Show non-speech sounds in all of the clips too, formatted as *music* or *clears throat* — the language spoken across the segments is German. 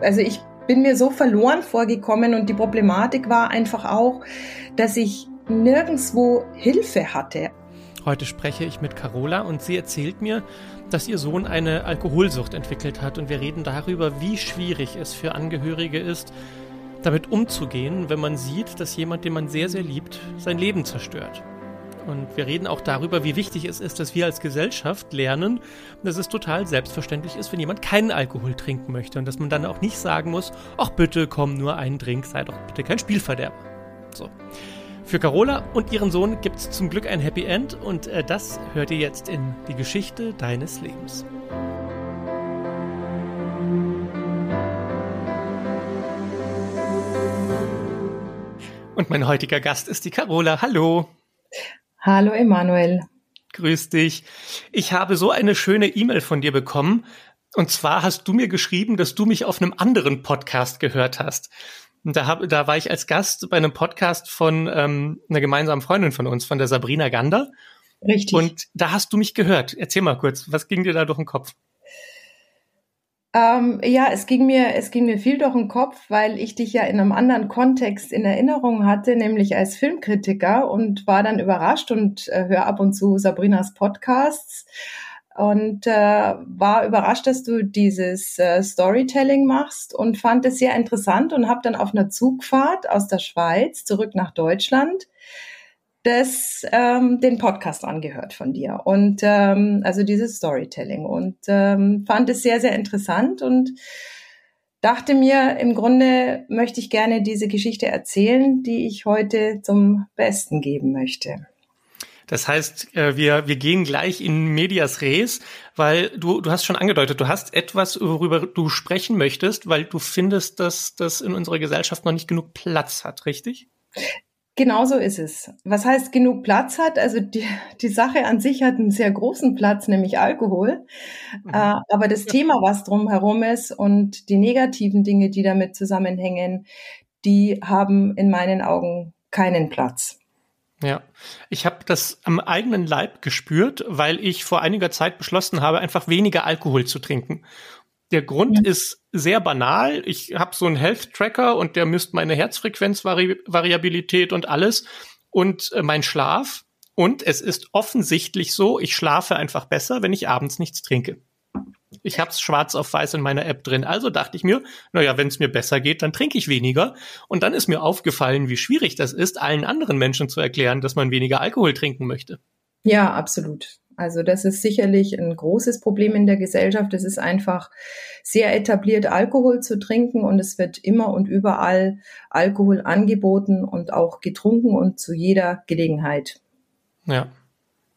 also ich bin mir so verloren vorgekommen und die Problematik war einfach auch, dass ich nirgendwo Hilfe hatte. Heute spreche ich mit Carola und sie erzählt mir, dass ihr Sohn eine Alkoholsucht entwickelt hat und wir reden darüber, wie schwierig es für Angehörige ist, damit umzugehen, wenn man sieht, dass jemand, den man sehr, sehr liebt, sein Leben zerstört. Und wir reden auch darüber, wie wichtig es ist, dass wir als Gesellschaft lernen, dass es total selbstverständlich ist, wenn jemand keinen Alkohol trinken möchte und dass man dann auch nicht sagen muss, ach bitte komm, nur einen Drink, sei doch bitte kein Spielverderber. So. Für Carola und ihren Sohn gibt es zum Glück ein Happy End und äh, das hört ihr jetzt in die Geschichte deines Lebens. Und mein heutiger Gast ist die Carola. Hallo. Hallo Emanuel. Grüß dich. Ich habe so eine schöne E-Mail von dir bekommen. Und zwar hast du mir geschrieben, dass du mich auf einem anderen Podcast gehört hast. Und da, hab, da war ich als Gast bei einem Podcast von ähm, einer gemeinsamen Freundin von uns, von der Sabrina Gander. Richtig. Und da hast du mich gehört. Erzähl mal kurz, was ging dir da durch den Kopf? Ähm, ja, es ging mir, es ging mir viel durch den Kopf, weil ich dich ja in einem anderen Kontext in Erinnerung hatte, nämlich als Filmkritiker und war dann überrascht und äh, höre ab und zu Sabrinas Podcasts und äh, war überrascht, dass du dieses äh, Storytelling machst und fand es sehr interessant und habe dann auf einer Zugfahrt aus der Schweiz zurück nach Deutschland das, ähm, den Podcast angehört von dir und ähm, also dieses Storytelling und ähm, fand es sehr, sehr interessant und dachte mir, im Grunde möchte ich gerne diese Geschichte erzählen, die ich heute zum Besten geben möchte. Das heißt, äh, wir, wir gehen gleich in Medias Res, weil du, du hast schon angedeutet, du hast etwas, worüber du sprechen möchtest, weil du findest, dass das in unserer Gesellschaft noch nicht genug Platz hat, richtig? Genau so ist es. Was heißt genug Platz hat? Also die, die Sache an sich hat einen sehr großen Platz, nämlich Alkohol. Mhm. Äh, aber das Thema, was drumherum ist und die negativen Dinge, die damit zusammenhängen, die haben in meinen Augen keinen Platz. Ja, ich habe das am eigenen Leib gespürt, weil ich vor einiger Zeit beschlossen habe, einfach weniger Alkohol zu trinken. Der Grund ja. ist sehr banal. Ich habe so einen Health Tracker und der misst meine Herzfrequenzvariabilität und alles und äh, mein Schlaf. Und es ist offensichtlich so, ich schlafe einfach besser, wenn ich abends nichts trinke. Ich habe es schwarz auf weiß in meiner App drin. Also dachte ich mir, naja, wenn es mir besser geht, dann trinke ich weniger. Und dann ist mir aufgefallen, wie schwierig das ist, allen anderen Menschen zu erklären, dass man weniger Alkohol trinken möchte. Ja, absolut. Also das ist sicherlich ein großes Problem in der Gesellschaft. Es ist einfach sehr etabliert, Alkohol zu trinken und es wird immer und überall Alkohol angeboten und auch getrunken und zu jeder Gelegenheit. Ja.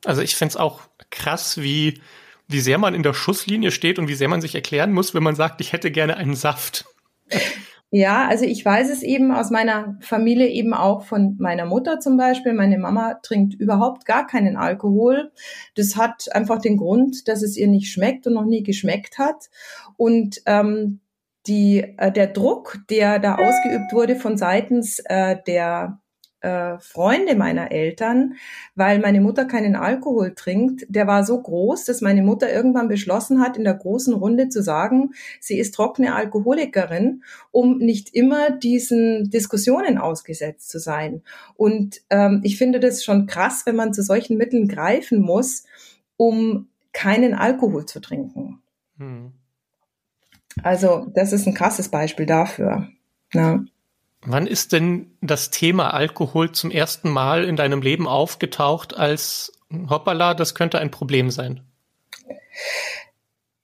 Also ich finde es auch krass, wie wie sehr man in der Schusslinie steht und wie sehr man sich erklären muss, wenn man sagt, ich hätte gerne einen Saft. *laughs* Ja, also ich weiß es eben aus meiner Familie eben auch von meiner Mutter zum Beispiel. Meine Mama trinkt überhaupt gar keinen Alkohol. Das hat einfach den Grund, dass es ihr nicht schmeckt und noch nie geschmeckt hat. Und ähm, die, äh, der Druck, der da ausgeübt wurde von seitens äh, der äh, Freunde meiner Eltern, weil meine Mutter keinen Alkohol trinkt, der war so groß, dass meine Mutter irgendwann beschlossen hat, in der großen Runde zu sagen, sie ist trockene Alkoholikerin, um nicht immer diesen Diskussionen ausgesetzt zu sein. Und ähm, ich finde das schon krass, wenn man zu solchen Mitteln greifen muss, um keinen Alkohol zu trinken. Hm. Also das ist ein krasses Beispiel dafür. Ja. Wann ist denn das Thema Alkohol zum ersten Mal in deinem Leben aufgetaucht als hoppala, das könnte ein Problem sein?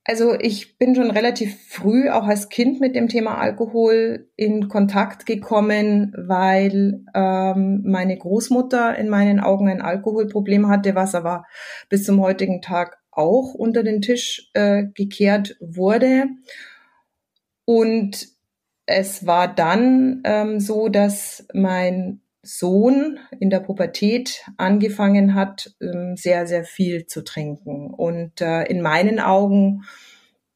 Also ich bin schon relativ früh auch als Kind mit dem Thema Alkohol in Kontakt gekommen, weil ähm, meine Großmutter in meinen Augen ein Alkoholproblem hatte, was aber bis zum heutigen Tag auch unter den Tisch äh, gekehrt wurde. Und es war dann ähm, so, dass mein Sohn in der Pubertät angefangen hat, ähm, sehr, sehr viel zu trinken. Und äh, in meinen Augen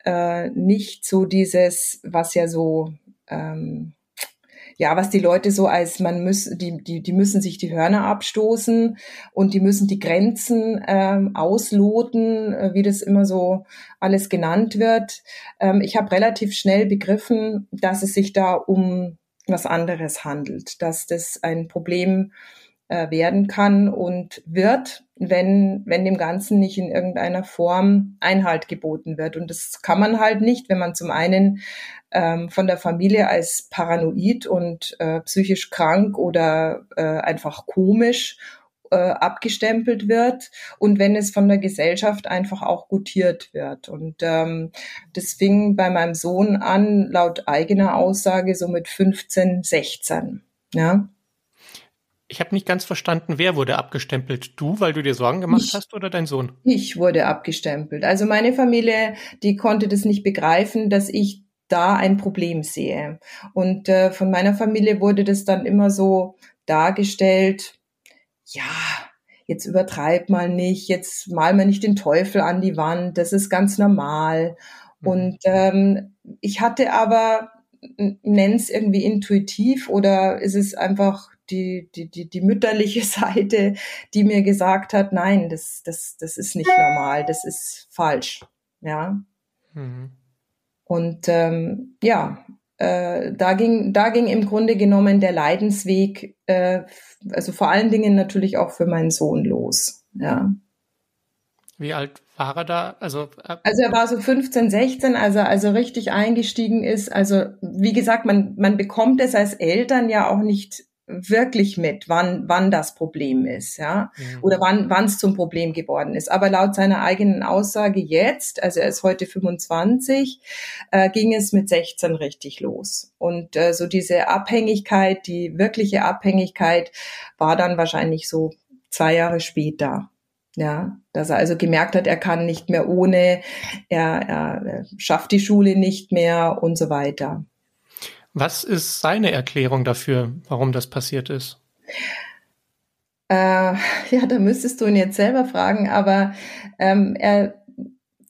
äh, nicht so dieses, was ja so ähm, ja, was die Leute so als man muss, die, die, die müssen sich die Hörner abstoßen und die müssen die Grenzen ähm, ausloten, äh, wie das immer so alles genannt wird. Ähm, ich habe relativ schnell begriffen, dass es sich da um was anderes handelt, dass das ein Problem äh, werden kann und wird, wenn, wenn dem Ganzen nicht in irgendeiner Form Einhalt geboten wird. Und das kann man halt nicht, wenn man zum einen ähm, von der Familie als paranoid und äh, psychisch krank oder äh, einfach komisch äh, abgestempelt wird und wenn es von der Gesellschaft einfach auch gutiert wird. Und ähm, das fing bei meinem Sohn an, laut eigener Aussage, so mit 15, 16. Ja. Ich habe nicht ganz verstanden, wer wurde abgestempelt? Du, weil du dir Sorgen gemacht ich, hast oder dein Sohn? Ich wurde abgestempelt. Also meine Familie, die konnte das nicht begreifen, dass ich da ein Problem sehe. Und äh, von meiner Familie wurde das dann immer so dargestellt, ja, jetzt übertreib mal nicht, jetzt mal mal nicht den Teufel an die Wand, das ist ganz normal. Mhm. Und ähm, ich hatte aber, nenn's irgendwie intuitiv oder ist es einfach die, die, die, die mütterliche *laughs* Seite, die mir gesagt hat, nein, das, das, das ist nicht normal, das ist falsch. Ja. Mhm. Und ähm, ja, äh, da ging, da ging im Grunde genommen der Leidensweg, äh, also vor allen Dingen natürlich auch für meinen Sohn los. Ja. Wie alt war er da? Also, äh also er war so 15, 16, also also richtig eingestiegen ist. Also wie gesagt, man man bekommt es als Eltern ja auch nicht wirklich mit, wann, wann das Problem ist, ja, mhm. oder wann, wann es zum Problem geworden ist. Aber laut seiner eigenen Aussage jetzt, also er ist heute 25, äh, ging es mit 16 richtig los. Und äh, so diese Abhängigkeit, die wirkliche Abhängigkeit war dann wahrscheinlich so zwei Jahre später. Ja, dass er also gemerkt hat, er kann nicht mehr ohne, er, er schafft die Schule nicht mehr und so weiter. Was ist seine Erklärung dafür, warum das passiert ist? Äh, ja, da müsstest du ihn jetzt selber fragen, aber ähm, er,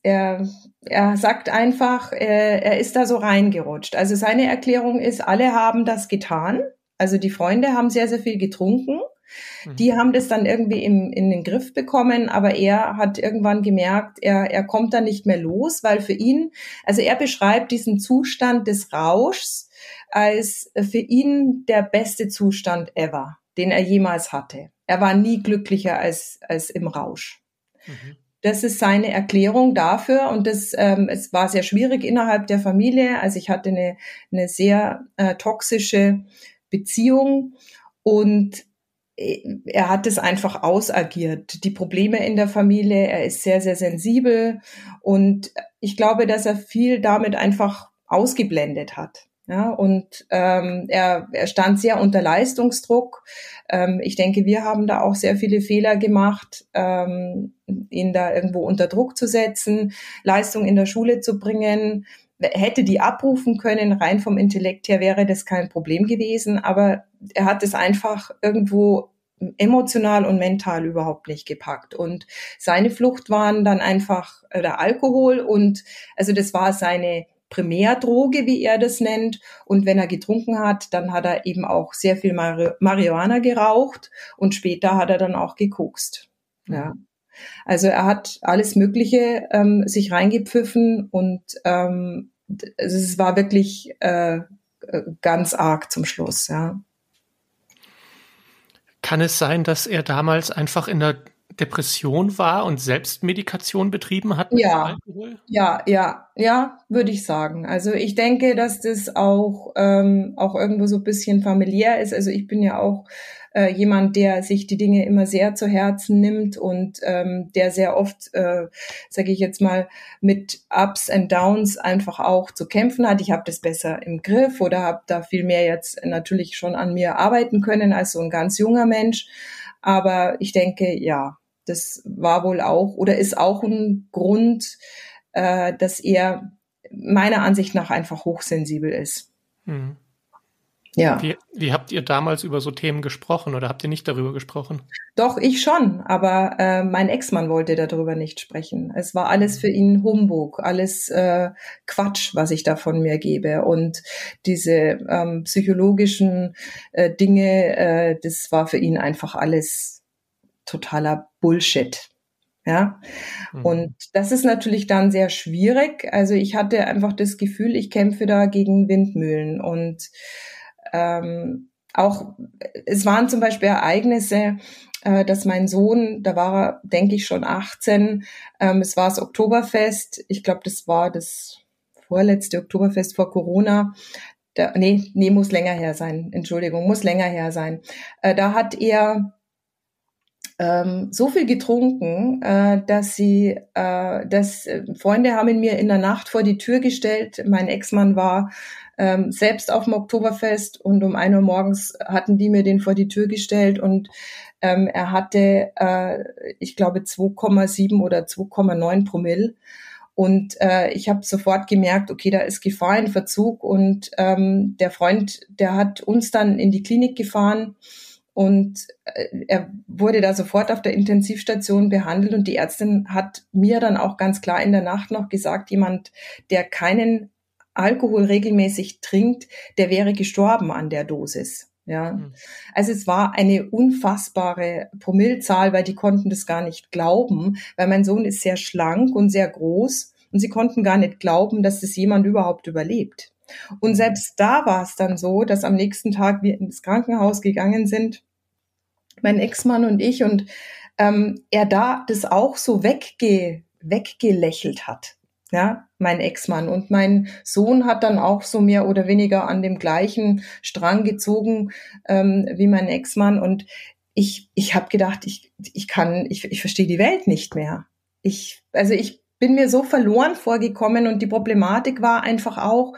er, er sagt einfach, er, er ist da so reingerutscht. Also seine Erklärung ist, alle haben das getan. Also die Freunde haben sehr, sehr viel getrunken. Mhm. Die haben das dann irgendwie im, in den Griff bekommen, aber er hat irgendwann gemerkt, er, er kommt da nicht mehr los, weil für ihn, also er beschreibt diesen Zustand des Rauschs, als für ihn der beste Zustand ever, den er jemals hatte. Er war nie glücklicher als, als im Rausch. Mhm. Das ist seine Erklärung dafür und das ähm, es war sehr schwierig innerhalb der Familie. Also ich hatte eine, eine sehr äh, toxische Beziehung und äh, er hat es einfach ausagiert. Die Probleme in der Familie, er ist sehr, sehr sensibel und ich glaube, dass er viel damit einfach ausgeblendet hat. Ja, und ähm, er, er stand sehr unter Leistungsdruck. Ähm, ich denke, wir haben da auch sehr viele Fehler gemacht, ähm, ihn da irgendwo unter Druck zu setzen, Leistung in der Schule zu bringen. Hätte die abrufen können, rein vom Intellekt her wäre das kein Problem gewesen, aber er hat es einfach irgendwo emotional und mental überhaupt nicht gepackt. Und seine Flucht waren dann einfach der Alkohol und also das war seine Primärdroge, wie er das nennt. Und wenn er getrunken hat, dann hat er eben auch sehr viel Mari Marihuana geraucht und später hat er dann auch gekokst. Ja. Also er hat alles Mögliche ähm, sich reingepfiffen und ähm, es war wirklich äh, ganz arg zum Schluss, ja. Kann es sein, dass er damals einfach in der Depression war und Selbstmedikation betrieben hat? ja, ja, ja, ja, würde ich sagen. Also ich denke, dass das auch ähm, auch irgendwo so ein bisschen familiär ist. Also ich bin ja auch äh, jemand, der sich die Dinge immer sehr zu Herzen nimmt und ähm, der sehr oft, äh, sage ich jetzt mal, mit Ups and Downs einfach auch zu kämpfen hat. Ich habe das besser im Griff oder habe da viel mehr jetzt natürlich schon an mir arbeiten können als so ein ganz junger Mensch. Aber ich denke, ja, das war wohl auch oder ist auch ein Grund, äh, dass er meiner Ansicht nach einfach hochsensibel ist. Mhm. Ja. Wie, wie, habt ihr damals über so Themen gesprochen oder habt ihr nicht darüber gesprochen? Doch, ich schon, aber äh, mein Ex-Mann wollte darüber nicht sprechen. Es war alles für ihn Humbug, alles äh, Quatsch, was ich da von mir gebe. Und diese ähm, psychologischen äh, Dinge, äh, das war für ihn einfach alles totaler Bullshit. Ja, mhm. und das ist natürlich dann sehr schwierig. Also ich hatte einfach das Gefühl, ich kämpfe da gegen Windmühlen und ähm, auch, es waren zum Beispiel Ereignisse, äh, dass mein Sohn, da war er, denke ich, schon 18, ähm, es war das Oktoberfest, ich glaube, das war das vorletzte Oktoberfest vor Corona, da, nee, nee, muss länger her sein, Entschuldigung, muss länger her sein. Äh, da hat er ähm, so viel getrunken, äh, dass sie, äh, dass äh, Freunde haben ihn mir in der Nacht vor die Tür gestellt. Mein Ex-Mann war ähm, selbst auf dem Oktoberfest und um ein Uhr morgens hatten die mir den vor die Tür gestellt und ähm, er hatte, äh, ich glaube, 2,7 oder 2,9 Promille. Und äh, ich habe sofort gemerkt, okay, da ist Gefahr in Verzug. Und ähm, der Freund, der hat uns dann in die Klinik gefahren und äh, er wurde da sofort auf der Intensivstation behandelt. Und die Ärztin hat mir dann auch ganz klar in der Nacht noch gesagt, jemand, der keinen Alkohol regelmäßig trinkt, der wäre gestorben an der Dosis. Ja, mhm. also es war eine unfassbare Promillzahl, weil die konnten das gar nicht glauben, weil mein Sohn ist sehr schlank und sehr groß und sie konnten gar nicht glauben, dass das jemand überhaupt überlebt. Und selbst da war es dann so, dass am nächsten Tag wir ins Krankenhaus gegangen sind, mein Ex-Mann und ich, und ähm, er da das auch so wegge weggelächelt hat ja, mein Ex-Mann. Und mein Sohn hat dann auch so mehr oder weniger an dem gleichen Strang gezogen ähm, wie mein Ex-Mann. Und ich, ich habe gedacht, ich, ich kann, ich, ich verstehe die Welt nicht mehr. Ich, also ich bin mir so verloren vorgekommen und die Problematik war einfach auch,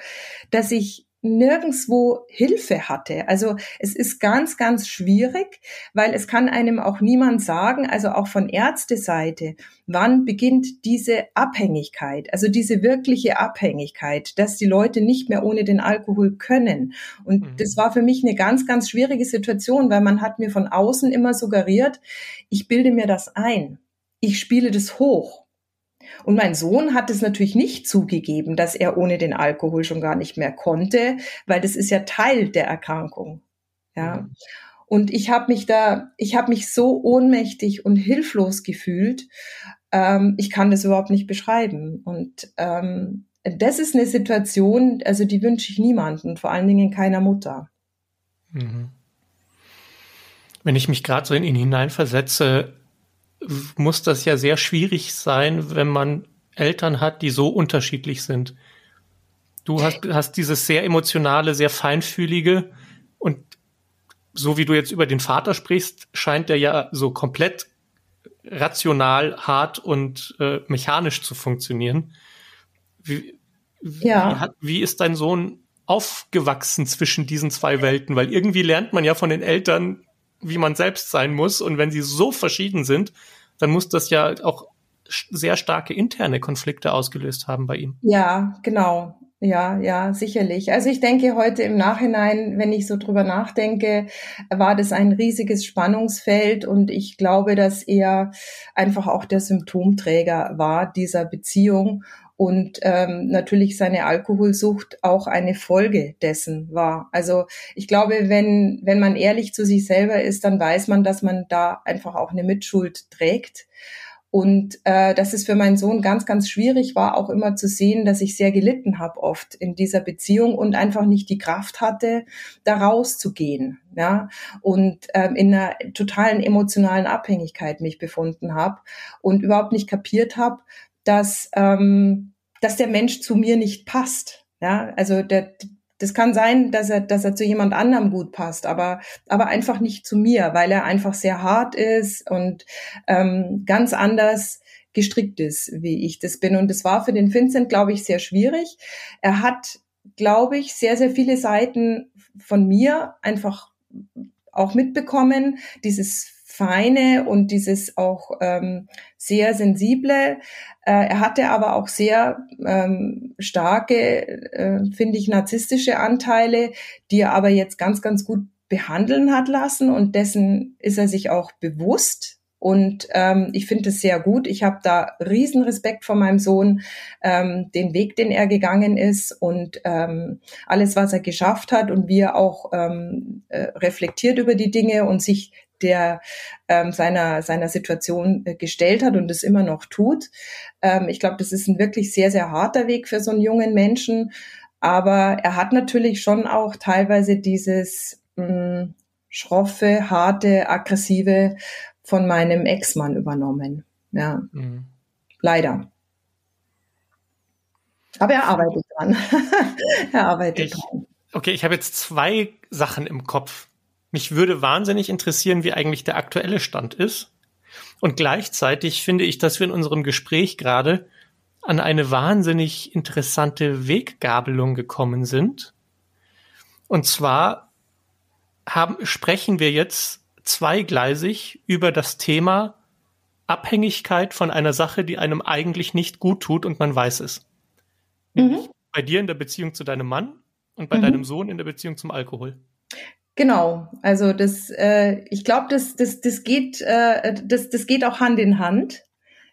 dass ich nirgendswo Hilfe hatte. Also es ist ganz, ganz schwierig, weil es kann einem auch niemand sagen, also auch von Ärzteseite, wann beginnt diese Abhängigkeit, also diese wirkliche Abhängigkeit, dass die Leute nicht mehr ohne den Alkohol können. Und mhm. das war für mich eine ganz, ganz schwierige Situation, weil man hat mir von außen immer suggeriert, ich bilde mir das ein. Ich spiele das hoch. Und mein Sohn hat es natürlich nicht zugegeben, dass er ohne den Alkohol schon gar nicht mehr konnte, weil das ist ja Teil der Erkrankung. Ja. Und ich habe mich da, ich habe mich so ohnmächtig und hilflos gefühlt. Ähm, ich kann das überhaupt nicht beschreiben. Und ähm, das ist eine Situation, also die wünsche ich niemandem, vor allen Dingen keiner Mutter. Mhm. Wenn ich mich gerade so in ihn hineinversetze, muss das ja sehr schwierig sein, wenn man Eltern hat, die so unterschiedlich sind. Du hast, hast dieses sehr emotionale, sehr feinfühlige und so wie du jetzt über den Vater sprichst, scheint der ja so komplett rational, hart und äh, mechanisch zu funktionieren. Wie, ja. wie, wie ist dein Sohn aufgewachsen zwischen diesen zwei Welten? Weil irgendwie lernt man ja von den Eltern, wie man selbst sein muss. Und wenn sie so verschieden sind, dann muss das ja auch sehr starke interne Konflikte ausgelöst haben bei ihm. Ja, genau. Ja, ja, sicherlich. Also ich denke heute im Nachhinein, wenn ich so drüber nachdenke, war das ein riesiges Spannungsfeld und ich glaube, dass er einfach auch der Symptomträger war dieser Beziehung und ähm, natürlich seine Alkoholsucht auch eine Folge dessen war. Also ich glaube, wenn, wenn man ehrlich zu sich selber ist, dann weiß man, dass man da einfach auch eine Mitschuld trägt. Und äh, dass es für meinen Sohn ganz, ganz schwierig war, auch immer zu sehen, dass ich sehr gelitten habe oft in dieser Beziehung und einfach nicht die Kraft hatte, da rauszugehen. Ja, und ähm, in einer totalen emotionalen Abhängigkeit mich befunden habe und überhaupt nicht kapiert habe, dass, ähm, dass der Mensch zu mir nicht passt. Ja, also der, das kann sein, dass er, dass er zu jemand anderem gut passt, aber, aber einfach nicht zu mir, weil er einfach sehr hart ist und ähm, ganz anders gestrickt ist, wie ich das bin. Und das war für den Vincent, glaube ich, sehr schwierig. Er hat, glaube ich, sehr, sehr viele Seiten von mir einfach auch mitbekommen. Dieses Feine und dieses auch ähm, sehr sensible. Äh, er hatte aber auch sehr ähm, starke, äh, finde ich, narzisstische Anteile, die er aber jetzt ganz, ganz gut behandeln hat lassen und dessen ist er sich auch bewusst. Und ähm, ich finde es sehr gut. Ich habe da riesen Respekt vor meinem Sohn, ähm, den Weg, den er gegangen ist und ähm, alles, was er geschafft hat und wie er auch ähm, äh, reflektiert über die Dinge und sich der ähm, seiner seiner Situation äh, gestellt hat und es immer noch tut. Ähm, ich glaube, das ist ein wirklich sehr sehr harter Weg für so einen jungen Menschen, aber er hat natürlich schon auch teilweise dieses mh, hm, schroffe, harte, aggressive von meinem Ex-Mann übernommen. Ja, mhm. leider. Aber er arbeitet dran. *laughs* er arbeitet ich, dran. Okay, ich habe jetzt zwei Sachen im Kopf. Mich würde wahnsinnig interessieren, wie eigentlich der aktuelle Stand ist. Und gleichzeitig finde ich, dass wir in unserem Gespräch gerade an eine wahnsinnig interessante Weggabelung gekommen sind. Und zwar haben, sprechen wir jetzt zweigleisig über das Thema Abhängigkeit von einer Sache, die einem eigentlich nicht gut tut und man weiß es. Mhm. Bei dir in der Beziehung zu deinem Mann und bei mhm. deinem Sohn in der Beziehung zum Alkohol. Genau, also das, äh, ich glaube, das, das, das geht, äh, das, das geht auch Hand in Hand.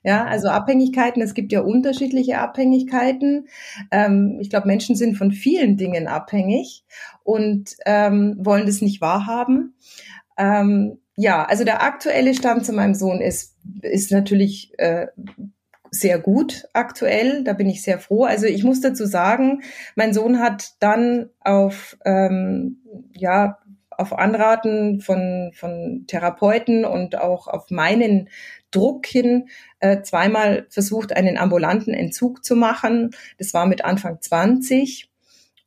Ja, also Abhängigkeiten, es gibt ja unterschiedliche Abhängigkeiten. Ähm, ich glaube, Menschen sind von vielen Dingen abhängig und ähm, wollen das nicht wahrhaben. Ähm, ja, also der aktuelle Stand zu meinem Sohn ist, ist natürlich äh, sehr gut aktuell. Da bin ich sehr froh. Also ich muss dazu sagen, mein Sohn hat dann auf ähm, ja auf Anraten von von Therapeuten und auch auf meinen Druck hin äh, zweimal versucht, einen ambulanten Entzug zu machen. Das war mit Anfang 20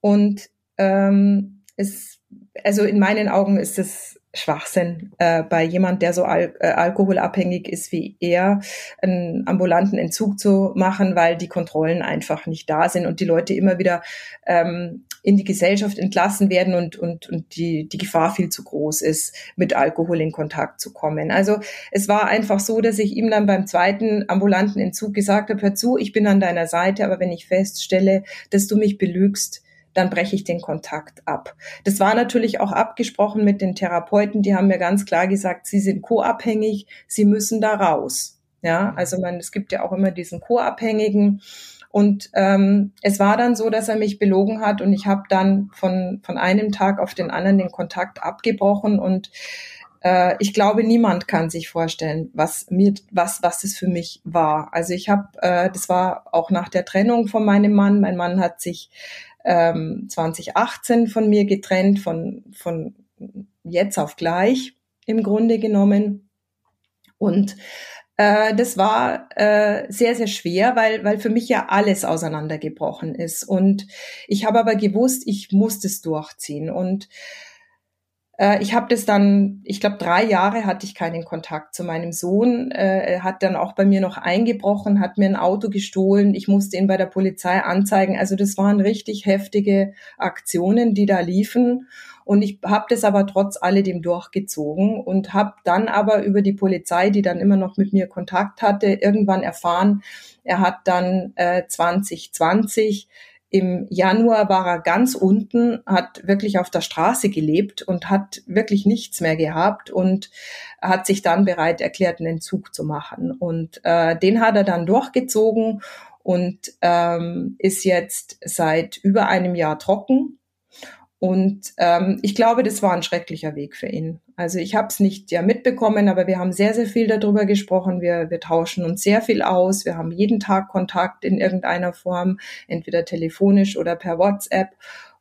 und ähm, es also in meinen Augen ist es Schwachsinn äh, bei jemand, der so al äh, alkoholabhängig ist wie er, einen ambulanten Entzug zu machen, weil die Kontrollen einfach nicht da sind und die Leute immer wieder ähm, in die Gesellschaft entlassen werden und, und, und die, die Gefahr viel zu groß ist, mit Alkohol in Kontakt zu kommen. Also es war einfach so, dass ich ihm dann beim zweiten ambulanten Entzug gesagt habe, hör zu, ich bin an deiner Seite, aber wenn ich feststelle, dass du mich belügst, dann breche ich den Kontakt ab. Das war natürlich auch abgesprochen mit den Therapeuten, die haben mir ganz klar gesagt, sie sind co-abhängig, sie müssen da raus. Ja, also man, es gibt ja auch immer diesen Co-Abhängigen. Und ähm, es war dann so, dass er mich belogen hat und ich habe dann von, von einem Tag auf den anderen den Kontakt abgebrochen und äh, ich glaube, niemand kann sich vorstellen, was mir, was, was es für mich war. Also ich habe, äh, das war auch nach der Trennung von meinem Mann. Mein Mann hat sich ähm, 2018 von mir getrennt, von, von jetzt auf gleich im Grunde genommen. Und äh, das war äh, sehr, sehr schwer, weil, weil für mich ja alles auseinandergebrochen ist. Und ich habe aber gewusst, ich muss das durchziehen. Und ich habe das dann, ich glaube, drei Jahre hatte ich keinen Kontakt zu meinem Sohn. Äh, er hat dann auch bei mir noch eingebrochen, hat mir ein Auto gestohlen. Ich musste ihn bei der Polizei anzeigen. Also das waren richtig heftige Aktionen, die da liefen. Und ich habe das aber trotz alledem durchgezogen und habe dann aber über die Polizei, die dann immer noch mit mir Kontakt hatte, irgendwann erfahren, er hat dann äh, 2020 im Januar war er ganz unten, hat wirklich auf der Straße gelebt und hat wirklich nichts mehr gehabt und hat sich dann bereit erklärt, einen Entzug zu machen. Und äh, den hat er dann durchgezogen und ähm, ist jetzt seit über einem Jahr trocken und ähm, ich glaube, das war ein schrecklicher Weg für ihn. Also ich habe es nicht ja mitbekommen, aber wir haben sehr, sehr viel darüber gesprochen. Wir, wir tauschen uns sehr viel aus. Wir haben jeden Tag Kontakt in irgendeiner Form, entweder telefonisch oder per WhatsApp.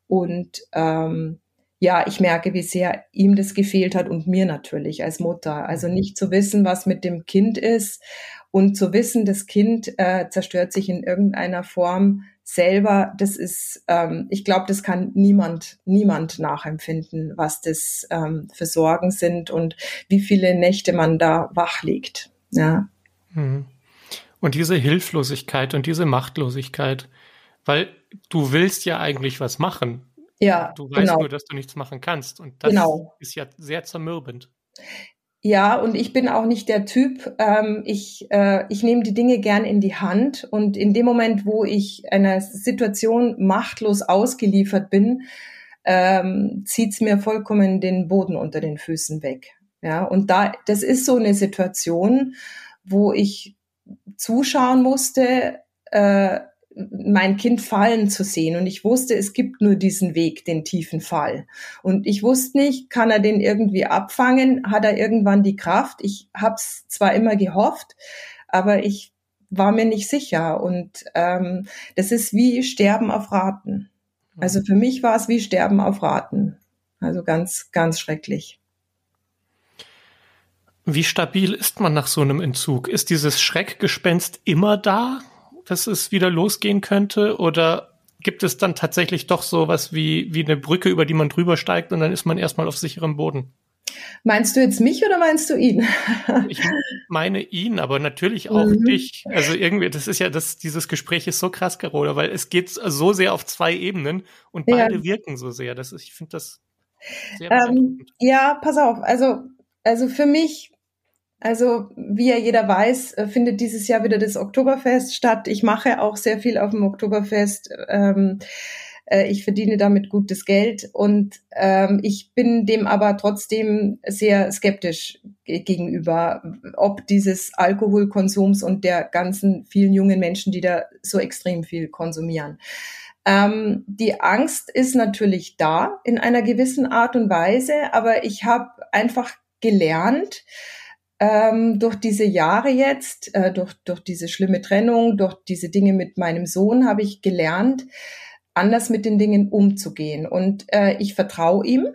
Und ähm, ja, ich merke, wie sehr ihm das gefehlt hat und mir natürlich als Mutter. Also nicht zu wissen, was mit dem Kind ist und zu wissen, das Kind äh, zerstört sich in irgendeiner Form selber, das ist, ähm, ich glaube, das kann niemand, niemand nachempfinden, was das ähm, für Sorgen sind und wie viele Nächte man da wach liegt. Ja. Mhm. Und diese Hilflosigkeit und diese Machtlosigkeit, weil du willst ja eigentlich was machen. Ja. Du weißt genau. nur, dass du nichts machen kannst. Und das genau. ist ja sehr zermürbend. Ja, und ich bin auch nicht der Typ, ähm, ich, äh, ich nehme die Dinge gern in die Hand und in dem Moment, wo ich einer Situation machtlos ausgeliefert bin, ähm, zieht's mir vollkommen den Boden unter den Füßen weg. Ja, und da, das ist so eine Situation, wo ich zuschauen musste, äh, mein Kind fallen zu sehen. Und ich wusste, es gibt nur diesen Weg, den tiefen Fall. Und ich wusste nicht, kann er den irgendwie abfangen? Hat er irgendwann die Kraft? Ich habe es zwar immer gehofft, aber ich war mir nicht sicher. Und ähm, das ist wie Sterben auf Raten. Also für mich war es wie Sterben auf Raten. Also ganz, ganz schrecklich. Wie stabil ist man nach so einem Entzug? Ist dieses Schreckgespenst immer da? Dass es wieder losgehen könnte? Oder gibt es dann tatsächlich doch so was wie, wie eine Brücke, über die man drüber steigt und dann ist man erstmal auf sicherem Boden? Meinst du jetzt mich oder meinst du ihn? *laughs* ich meine ihn, aber natürlich auch mhm. dich. Also irgendwie, das ist ja, das, dieses Gespräch ist so krass, Carola, weil es geht so sehr auf zwei Ebenen und beide ja. wirken so sehr. Das ist, ich finde das sehr ähm, Ja, pass auf. Also, also für mich also, wie ja jeder weiß, äh, findet dieses Jahr wieder das Oktoberfest statt. Ich mache auch sehr viel auf dem Oktoberfest. Ähm, äh, ich verdiene damit gutes Geld und ähm, ich bin dem aber trotzdem sehr skeptisch gegenüber, ob dieses Alkoholkonsums und der ganzen vielen jungen Menschen, die da so extrem viel konsumieren. Ähm, die Angst ist natürlich da in einer gewissen Art und Weise, aber ich habe einfach gelernt, ähm, durch diese Jahre jetzt, äh, durch, durch diese schlimme Trennung, durch diese Dinge mit meinem Sohn habe ich gelernt, anders mit den Dingen umzugehen. Und äh, ich vertraue ihm.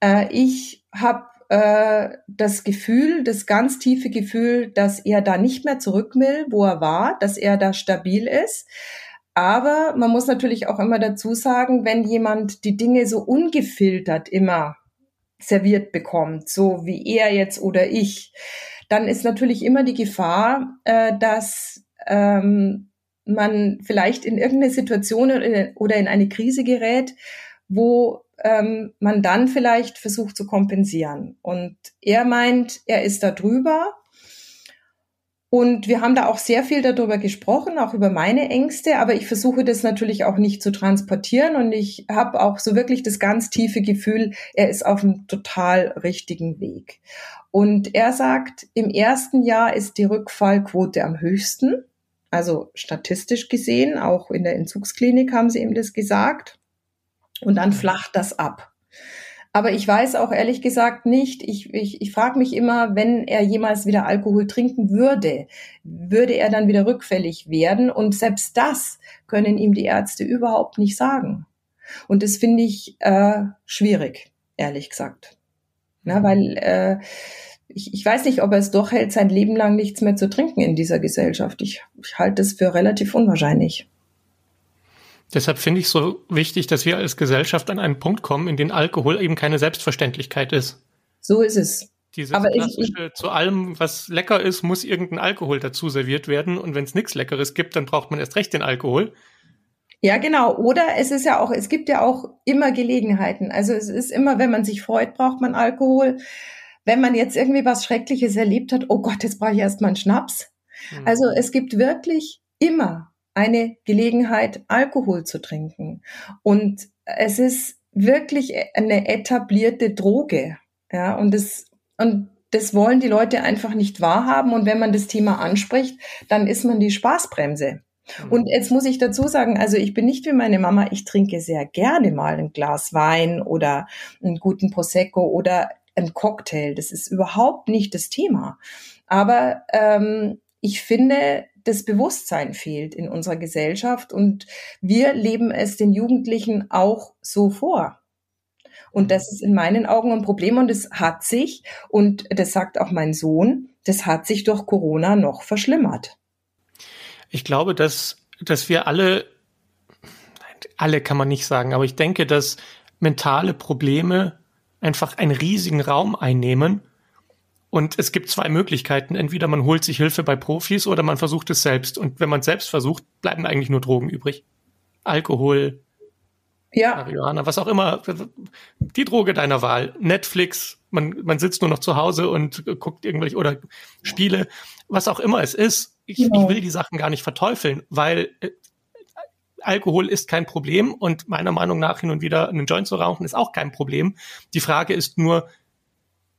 Äh, ich habe äh, das Gefühl, das ganz tiefe Gefühl, dass er da nicht mehr zurück will, wo er war, dass er da stabil ist. Aber man muss natürlich auch immer dazu sagen, wenn jemand die Dinge so ungefiltert immer serviert bekommt, so wie er jetzt oder ich, dann ist natürlich immer die Gefahr, äh, dass ähm, man vielleicht in irgendeine Situation oder in eine Krise gerät, wo ähm, man dann vielleicht versucht zu kompensieren. Und er meint, er ist da drüber und wir haben da auch sehr viel darüber gesprochen, auch über meine Ängste, aber ich versuche das natürlich auch nicht zu transportieren und ich habe auch so wirklich das ganz tiefe Gefühl, er ist auf einem total richtigen Weg. Und er sagt, im ersten Jahr ist die Rückfallquote am höchsten, also statistisch gesehen, auch in der Entzugsklinik haben sie ihm das gesagt. Und dann flacht das ab. Aber ich weiß auch ehrlich gesagt nicht, ich, ich, ich frage mich immer, wenn er jemals wieder Alkohol trinken würde, würde er dann wieder rückfällig werden? Und selbst das können ihm die Ärzte überhaupt nicht sagen. Und das finde ich äh, schwierig, ehrlich gesagt. Na, weil äh, ich, ich weiß nicht, ob er es doch hält, sein Leben lang nichts mehr zu trinken in dieser Gesellschaft. Ich, ich halte es für relativ unwahrscheinlich. Deshalb finde ich so wichtig, dass wir als Gesellschaft an einen Punkt kommen, in dem Alkohol eben keine Selbstverständlichkeit ist. So ist es. Dieses Aber klassische, ich, ich, zu allem, was lecker ist, muss irgendein Alkohol dazu serviert werden. Und wenn es nichts Leckeres gibt, dann braucht man erst recht den Alkohol. Ja, genau. Oder es ist ja auch, es gibt ja auch immer Gelegenheiten. Also es ist immer, wenn man sich freut, braucht man Alkohol. Wenn man jetzt irgendwie was Schreckliches erlebt hat, oh Gott, jetzt brauche ich erstmal einen Schnaps. Mhm. Also es gibt wirklich immer eine Gelegenheit, Alkohol zu trinken. Und es ist wirklich eine etablierte Droge. Ja, und das, und das wollen die Leute einfach nicht wahrhaben. Und wenn man das Thema anspricht, dann ist man die Spaßbremse. Mhm. Und jetzt muss ich dazu sagen, also ich bin nicht wie meine Mama, ich trinke sehr gerne mal ein Glas Wein oder einen guten Prosecco oder ein Cocktail. Das ist überhaupt nicht das Thema. Aber ähm, ich finde, das Bewusstsein fehlt in unserer Gesellschaft und wir leben es den Jugendlichen auch so vor. Und das ist in meinen Augen ein Problem und es hat sich, und das sagt auch mein Sohn, das hat sich durch Corona noch verschlimmert. Ich glaube, dass, dass wir alle, alle kann man nicht sagen, aber ich denke, dass mentale Probleme einfach einen riesigen Raum einnehmen und es gibt zwei Möglichkeiten. Entweder man holt sich Hilfe bei Profis oder man versucht es selbst. Und wenn man es selbst versucht, bleiben eigentlich nur Drogen übrig. Alkohol, ja. Marihuana, was auch immer, die Droge deiner Wahl, Netflix, man, man sitzt nur noch zu Hause und guckt irgendwelche oder Spiele, was auch immer es ist. Ich, genau. ich will die Sachen gar nicht verteufeln, weil äh, Alkohol ist kein Problem und meiner Meinung nach hin und wieder einen Joint zu rauchen ist auch kein Problem. Die Frage ist nur,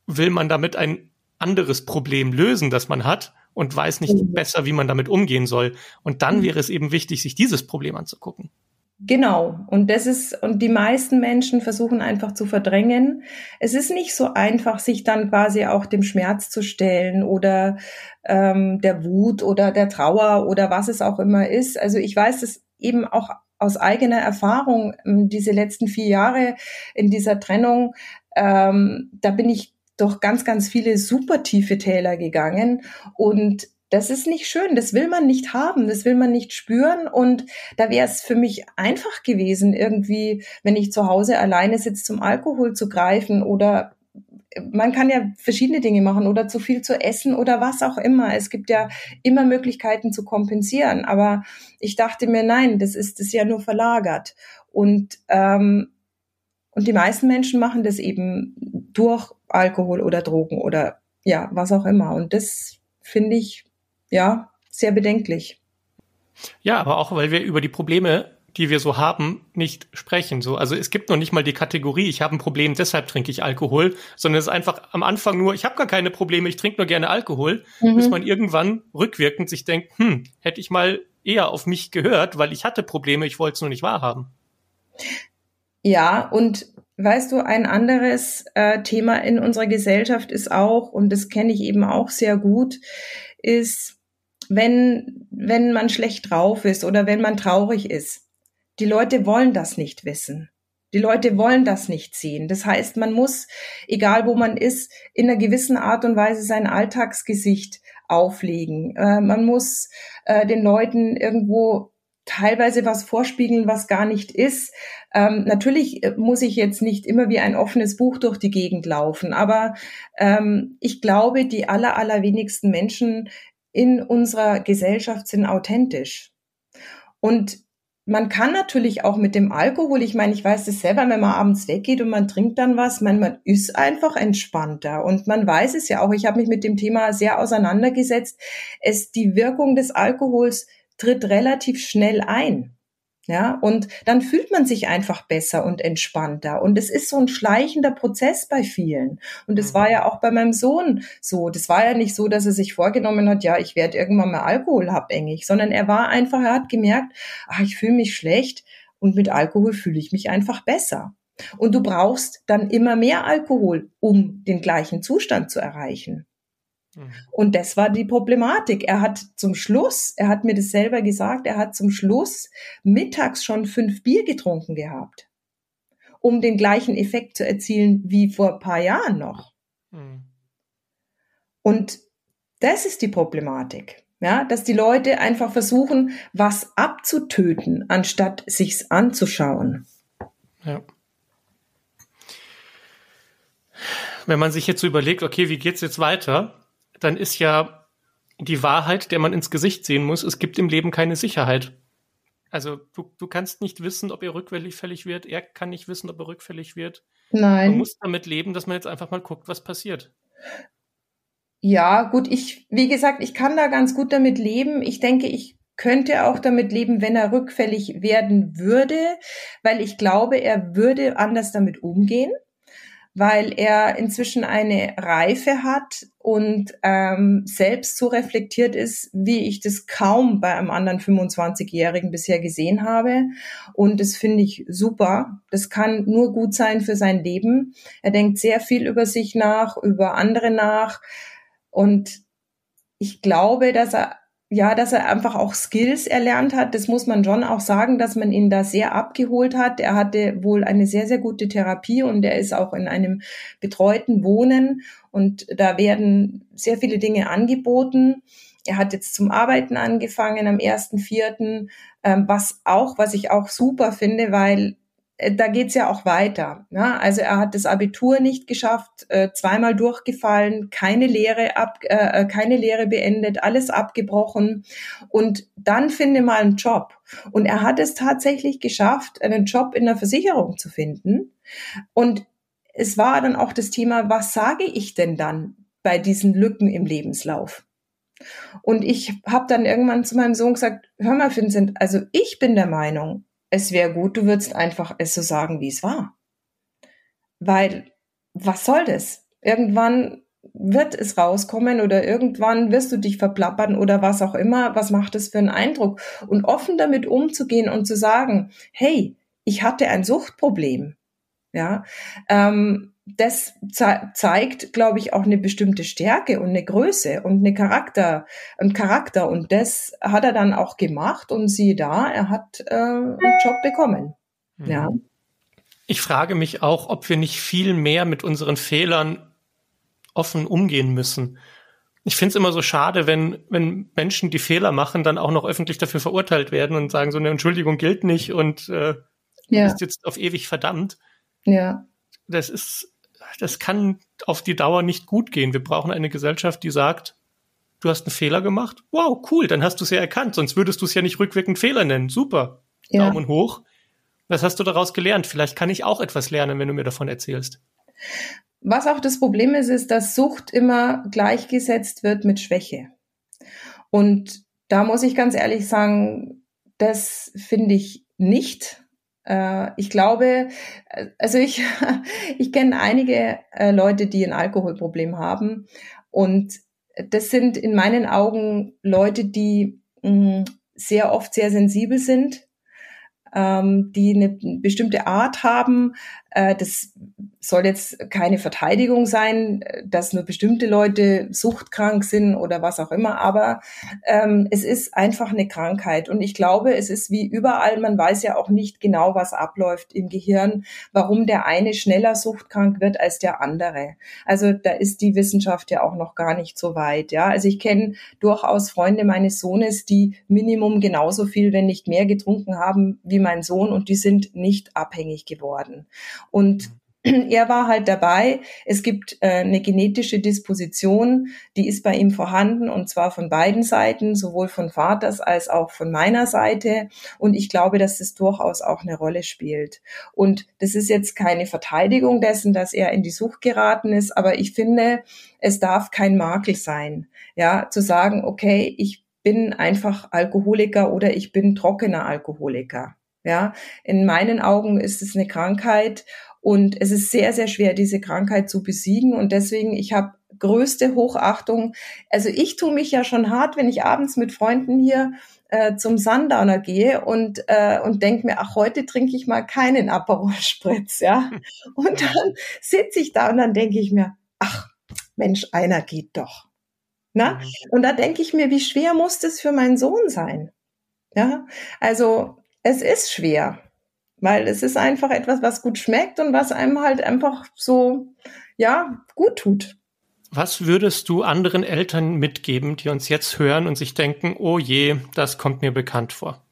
will man damit ein anderes Problem lösen, das man hat und weiß nicht mhm. besser, wie man damit umgehen soll. Und dann mhm. wäre es eben wichtig, sich dieses Problem anzugucken. Genau. Und das ist, und die meisten Menschen versuchen einfach zu verdrängen. Es ist nicht so einfach, sich dann quasi auch dem Schmerz zu stellen oder ähm, der Wut oder der Trauer oder was es auch immer ist. Also ich weiß es eben auch aus eigener Erfahrung, ähm, diese letzten vier Jahre in dieser Trennung, ähm, da bin ich durch ganz, ganz viele super tiefe Täler gegangen und das ist nicht schön, das will man nicht haben, das will man nicht spüren. Und da wäre es für mich einfach gewesen, irgendwie, wenn ich zu Hause alleine sitze, zum Alkohol zu greifen oder man kann ja verschiedene Dinge machen oder zu viel zu essen oder was auch immer. Es gibt ja immer Möglichkeiten zu kompensieren. Aber ich dachte mir, nein, das ist das ja nur verlagert. Und ähm, und die meisten Menschen machen das eben durch Alkohol oder Drogen oder ja, was auch immer. Und das finde ich ja, sehr bedenklich. Ja, aber auch, weil wir über die Probleme, die wir so haben, nicht sprechen. So, also es gibt noch nicht mal die Kategorie, ich habe ein Problem, deshalb trinke ich Alkohol, sondern es ist einfach am Anfang nur, ich habe gar keine Probleme, ich trinke nur gerne Alkohol, mhm. bis man irgendwann rückwirkend sich denkt, hm, hätte ich mal eher auf mich gehört, weil ich hatte Probleme, ich wollte es nur nicht wahrhaben. Ja, und weißt du, ein anderes äh, Thema in unserer Gesellschaft ist auch, und das kenne ich eben auch sehr gut, ist, wenn, wenn man schlecht drauf ist oder wenn man traurig ist. Die Leute wollen das nicht wissen. Die Leute wollen das nicht sehen. Das heißt, man muss, egal wo man ist, in einer gewissen Art und Weise sein Alltagsgesicht auflegen. Äh, man muss äh, den Leuten irgendwo teilweise was vorspiegeln, was gar nicht ist. Ähm, natürlich äh, muss ich jetzt nicht immer wie ein offenes Buch durch die Gegend laufen, aber ähm, ich glaube, die aller, allerwenigsten Menschen in unserer Gesellschaft sind authentisch. Und man kann natürlich auch mit dem Alkohol, ich meine, ich weiß das selber, wenn man abends weggeht und man trinkt dann was, man, man ist einfach entspannter und man weiß es ja auch. Ich habe mich mit dem Thema sehr auseinandergesetzt. Es die Wirkung des Alkohols tritt relativ schnell ein. Ja, und dann fühlt man sich einfach besser und entspannter. Und es ist so ein schleichender Prozess bei vielen. Und es war ja auch bei meinem Sohn so. Das war ja nicht so, dass er sich vorgenommen hat, ja, ich werde irgendwann mal alkoholabhängig, sondern er war einfach, er hat gemerkt, ach, ich fühle mich schlecht und mit Alkohol fühle ich mich einfach besser. Und du brauchst dann immer mehr Alkohol, um den gleichen Zustand zu erreichen. Mhm. Und das war die Problematik. Er hat zum Schluss, er hat mir das selber gesagt, er hat zum Schluss mittags schon fünf Bier getrunken gehabt, um den gleichen Effekt zu erzielen wie vor ein paar Jahren noch. Mhm. Und das ist die Problematik. Ja, dass die Leute einfach versuchen, was abzutöten, anstatt sich's anzuschauen. Ja. Wenn man sich jetzt so überlegt, okay, wie geht's jetzt weiter? Dann ist ja die Wahrheit, der man ins Gesicht sehen muss, es gibt im Leben keine Sicherheit. Also du, du kannst nicht wissen, ob er rückfällig wird, er kann nicht wissen, ob er rückfällig wird. Nein. Man muss damit leben, dass man jetzt einfach mal guckt, was passiert. Ja, gut, ich, wie gesagt, ich kann da ganz gut damit leben. Ich denke, ich könnte auch damit leben, wenn er rückfällig werden würde, weil ich glaube, er würde anders damit umgehen weil er inzwischen eine Reife hat und ähm, selbst so reflektiert ist, wie ich das kaum bei einem anderen 25-Jährigen bisher gesehen habe. Und das finde ich super. Das kann nur gut sein für sein Leben. Er denkt sehr viel über sich nach, über andere nach. Und ich glaube, dass er ja, dass er einfach auch Skills erlernt hat. Das muss man schon auch sagen, dass man ihn da sehr abgeholt hat. Er hatte wohl eine sehr, sehr gute Therapie und er ist auch in einem betreuten Wohnen und da werden sehr viele Dinge angeboten. Er hat jetzt zum Arbeiten angefangen am 1.4., ähm, was auch, was ich auch super finde, weil da geht's ja auch weiter. Ne? Also er hat das Abitur nicht geschafft, äh, zweimal durchgefallen, keine Lehre ab, äh, äh, keine Lehre beendet, alles abgebrochen und dann finde mal einen Job. Und er hat es tatsächlich geschafft, einen Job in der Versicherung zu finden. Und es war dann auch das Thema, was sage ich denn dann bei diesen Lücken im Lebenslauf? Und ich habe dann irgendwann zu meinem Sohn gesagt, hör mal, Vincent, also ich bin der Meinung, es wäre gut, du würdest einfach es so sagen, wie es war. Weil, was soll das? Irgendwann wird es rauskommen oder irgendwann wirst du dich verplappern oder was auch immer. Was macht das für einen Eindruck? Und offen damit umzugehen und zu sagen, hey, ich hatte ein Suchtproblem. Ja, ähm, das ze zeigt, glaube ich, auch eine bestimmte Stärke und eine Größe und eine Charakter, ein Charakter. Und das hat er dann auch gemacht und siehe da, er hat äh, einen Job bekommen. Mhm. Ja. Ich frage mich auch, ob wir nicht viel mehr mit unseren Fehlern offen umgehen müssen. Ich finde es immer so schade, wenn, wenn Menschen, die Fehler machen, dann auch noch öffentlich dafür verurteilt werden und sagen, so eine Entschuldigung gilt nicht und äh, ja. ist jetzt auf ewig verdammt. Ja. Das ist das kann auf die Dauer nicht gut gehen. Wir brauchen eine Gesellschaft, die sagt, du hast einen Fehler gemacht. Wow, cool, dann hast du es ja erkannt, sonst würdest du es ja nicht rückwirkend Fehler nennen. Super. Ja. Daumen hoch. Was hast du daraus gelernt? Vielleicht kann ich auch etwas lernen, wenn du mir davon erzählst. Was auch das Problem ist, ist, dass Sucht immer gleichgesetzt wird mit Schwäche. Und da muss ich ganz ehrlich sagen, das finde ich nicht. Äh, ich glaube, also ich, *laughs* ich kenne einige äh, Leute, die ein Alkoholproblem haben. Und das sind in meinen Augen Leute, die sehr oft sehr sensibel sind ähm, die eine bestimmte Art haben. Äh, das soll jetzt keine Verteidigung sein, dass nur bestimmte Leute suchtkrank sind oder was auch immer, aber ähm, es ist einfach eine Krankheit. Und ich glaube, es ist wie überall, man weiß ja auch nicht genau, was abläuft im Gehirn, warum der eine schneller suchtkrank wird als der andere. Also da ist die Wissenschaft ja auch noch gar nicht so weit. Ja, also ich kenne durchaus Freunde meines Sohnes, die Minimum genauso viel, wenn nicht mehr getrunken haben wie mein Sohn und die sind nicht abhängig geworden. Und *clears throat* er war halt dabei. Es gibt äh, eine genetische Disposition, die ist bei ihm vorhanden und zwar von beiden Seiten, sowohl von Vaters als auch von meiner Seite. Und ich glaube, dass das durchaus auch eine Rolle spielt. Und das ist jetzt keine Verteidigung dessen, dass er in die Sucht geraten ist, aber ich finde, es darf kein Makel sein, ja, zu sagen, okay, ich bin einfach Alkoholiker oder ich bin trockener Alkoholiker. Ja, in meinen Augen ist es eine Krankheit und es ist sehr, sehr schwer, diese Krankheit zu besiegen. Und deswegen, ich habe größte Hochachtung. Also ich tue mich ja schon hart, wenn ich abends mit Freunden hier äh, zum Sundowner gehe und äh, und denke mir, ach heute trinke ich mal keinen Aperol Spritz, ja. *laughs* Und dann sitze ich da und dann denke ich mir, ach Mensch, einer geht doch. Na? Mhm. Und da denke ich mir, wie schwer muss das für meinen Sohn sein? Ja, also es ist schwer, weil es ist einfach etwas, was gut schmeckt und was einem halt einfach so, ja, gut tut. Was würdest du anderen Eltern mitgeben, die uns jetzt hören und sich denken, oh je, das kommt mir bekannt vor?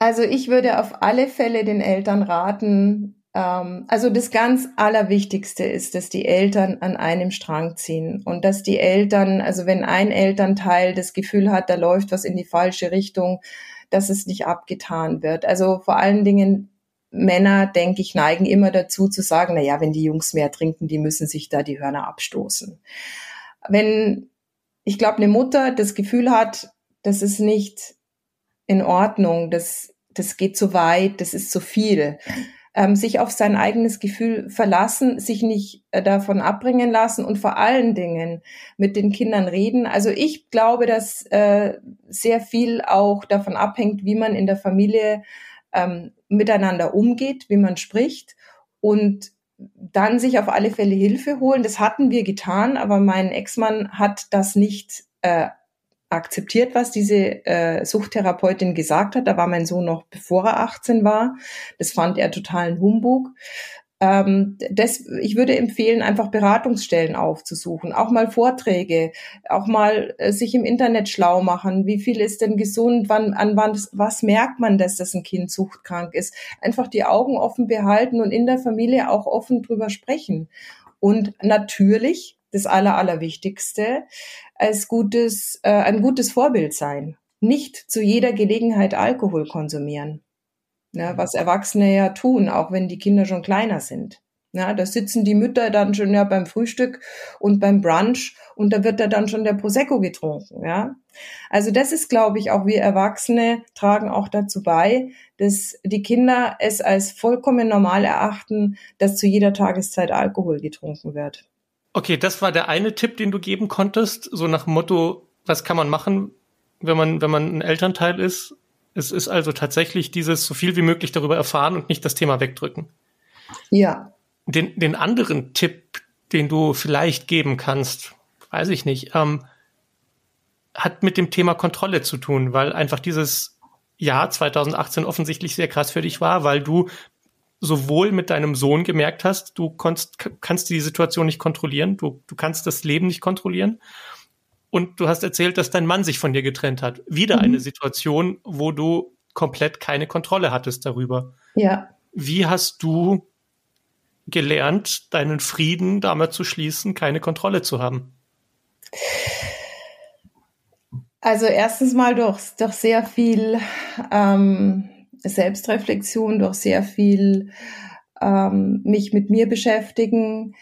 Also ich würde auf alle Fälle den Eltern raten, ähm, also das ganz Allerwichtigste ist, dass die Eltern an einem Strang ziehen und dass die Eltern, also wenn ein Elternteil das Gefühl hat, da läuft was in die falsche Richtung, dass es nicht abgetan wird. Also vor allen Dingen Männer, denke ich, neigen immer dazu zu sagen, na ja, wenn die Jungs mehr trinken, die müssen sich da die Hörner abstoßen. Wenn, ich glaube, eine Mutter das Gefühl hat, das ist nicht in Ordnung, das, das geht zu weit, das ist zu viel, ähm, sich auf sein eigenes Gefühl verlassen, sich nicht äh, davon abbringen lassen und vor allen Dingen mit den Kindern reden. Also ich glaube, dass äh, sehr viel auch davon abhängt, wie man in der Familie ähm, miteinander umgeht, wie man spricht und dann sich auf alle Fälle Hilfe holen. Das hatten wir getan, aber mein Ex-Mann hat das nicht äh, akzeptiert, was diese äh, Suchttherapeutin gesagt hat. Da war mein Sohn noch, bevor er 18 war. Das fand er totalen Humbug. Ähm, das, ich würde empfehlen, einfach Beratungsstellen aufzusuchen, auch mal Vorträge, auch mal äh, sich im Internet schlau machen. Wie viel ist denn gesund? Wann, an wann, was merkt man, dass das ein Kind suchtkrank ist? Einfach die Augen offen behalten und in der Familie auch offen drüber sprechen. Und natürlich, das Aller, Allerwichtigste, als gutes, äh, ein gutes Vorbild sein. Nicht zu jeder Gelegenheit Alkohol konsumieren. Ja, was Erwachsene ja tun, auch wenn die Kinder schon kleiner sind. Ja, da sitzen die Mütter dann schon ja beim Frühstück und beim Brunch und da wird da dann schon der Prosecco getrunken. Ja, also das ist, glaube ich, auch wir Erwachsene tragen auch dazu bei, dass die Kinder es als vollkommen normal erachten, dass zu jeder Tageszeit Alkohol getrunken wird. Okay, das war der eine Tipp, den du geben konntest, so nach Motto, was kann man machen, wenn man, wenn man ein Elternteil ist? Es ist also tatsächlich dieses so viel wie möglich darüber erfahren und nicht das Thema wegdrücken. Ja. Den, den anderen Tipp, den du vielleicht geben kannst, weiß ich nicht, ähm, hat mit dem Thema Kontrolle zu tun, weil einfach dieses Jahr 2018 offensichtlich sehr krass für dich war, weil du sowohl mit deinem Sohn gemerkt hast, du konntest, kannst die Situation nicht kontrollieren, du, du kannst das Leben nicht kontrollieren und du hast erzählt, dass dein Mann sich von dir getrennt hat. Wieder mhm. eine Situation, wo du komplett keine Kontrolle hattest darüber. Ja. Wie hast du gelernt, deinen Frieden damit zu schließen, keine Kontrolle zu haben? Also erstens mal durch, durch sehr viel ähm, Selbstreflexion, durch sehr viel ähm, mich mit mir beschäftigen,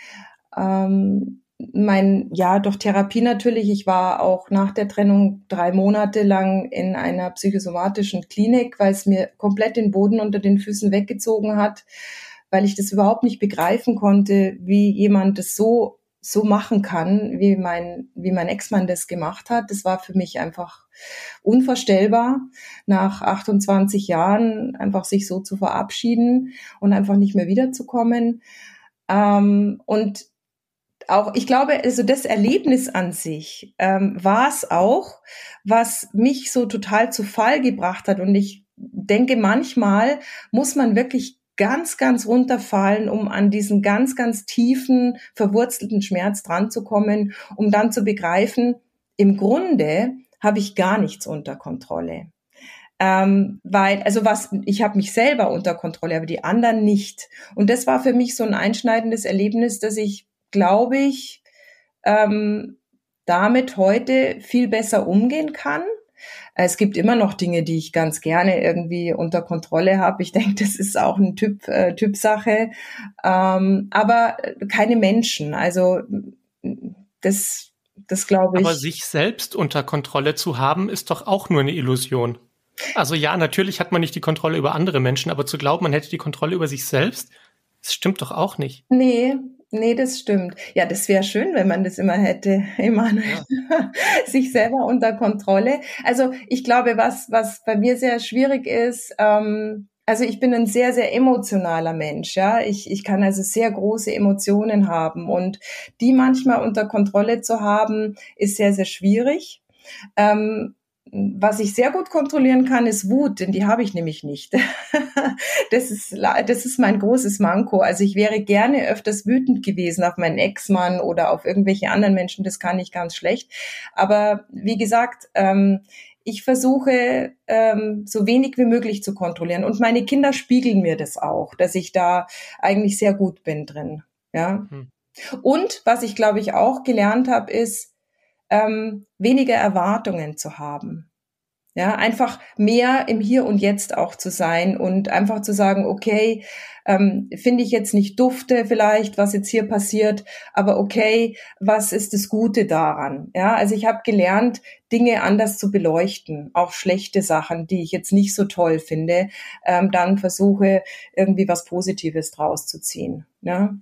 ähm, mein, ja, durch Therapie natürlich. Ich war auch nach der Trennung drei Monate lang in einer psychosomatischen Klinik, weil es mir komplett den Boden unter den Füßen weggezogen hat, weil ich das überhaupt nicht begreifen konnte, wie jemand das so, so machen kann, wie mein, wie mein Ex-Mann das gemacht hat. Das war für mich einfach unvorstellbar, nach 28 Jahren einfach sich so zu verabschieden und einfach nicht mehr wiederzukommen. Ähm, und auch, ich glaube, also das Erlebnis an sich ähm, war es auch, was mich so total zu Fall gebracht hat. Und ich denke, manchmal muss man wirklich ganz, ganz runterfallen, um an diesen ganz, ganz tiefen, verwurzelten Schmerz dran zu kommen, um dann zu begreifen, im Grunde habe ich gar nichts unter Kontrolle. Ähm, weil, also was, ich habe mich selber unter Kontrolle, aber die anderen nicht. Und das war für mich so ein einschneidendes Erlebnis, dass ich glaube ich, ähm, damit heute viel besser umgehen kann. Es gibt immer noch Dinge, die ich ganz gerne irgendwie unter Kontrolle habe. Ich *laughs* denke, das ist auch eine Typ, äh, Typsache. Ähm, aber keine Menschen. Also das, das glaube ich. Aber sich selbst unter Kontrolle zu haben, ist doch auch nur eine Illusion. Also ja, natürlich hat man nicht die Kontrolle über andere Menschen, aber zu glauben, man hätte die Kontrolle über sich selbst, das stimmt doch auch nicht. Nee, Nee, das stimmt. Ja, das wäre schön, wenn man das immer hätte, *laughs* Emanuel. Ja. *laughs* Sich selber unter Kontrolle. Also ich glaube, was, was bei mir sehr schwierig ist, ähm, also ich bin ein sehr, sehr emotionaler Mensch, ja. Ich, ich kann also sehr große Emotionen haben und die manchmal unter Kontrolle zu haben, ist sehr, sehr schwierig. Ähm, was ich sehr gut kontrollieren kann, ist Wut, denn die habe ich nämlich nicht. *laughs* das ist, das ist mein großes Manko. Also ich wäre gerne öfters wütend gewesen auf meinen Ex-Mann oder auf irgendwelche anderen Menschen. Das kann ich ganz schlecht. Aber wie gesagt, ähm, ich versuche ähm, so wenig wie möglich zu kontrollieren. Und meine Kinder spiegeln mir das auch, dass ich da eigentlich sehr gut bin drin. Ja. Hm. Und was ich glaube ich auch gelernt habe, ist, ähm, weniger Erwartungen zu haben. Ja, einfach mehr im Hier und Jetzt auch zu sein und einfach zu sagen, okay, ähm, finde ich jetzt nicht dufte vielleicht, was jetzt hier passiert, aber okay, was ist das Gute daran? Ja, also ich habe gelernt, Dinge anders zu beleuchten, auch schlechte Sachen, die ich jetzt nicht so toll finde, ähm, dann versuche irgendwie was Positives draus zu ziehen. Ja.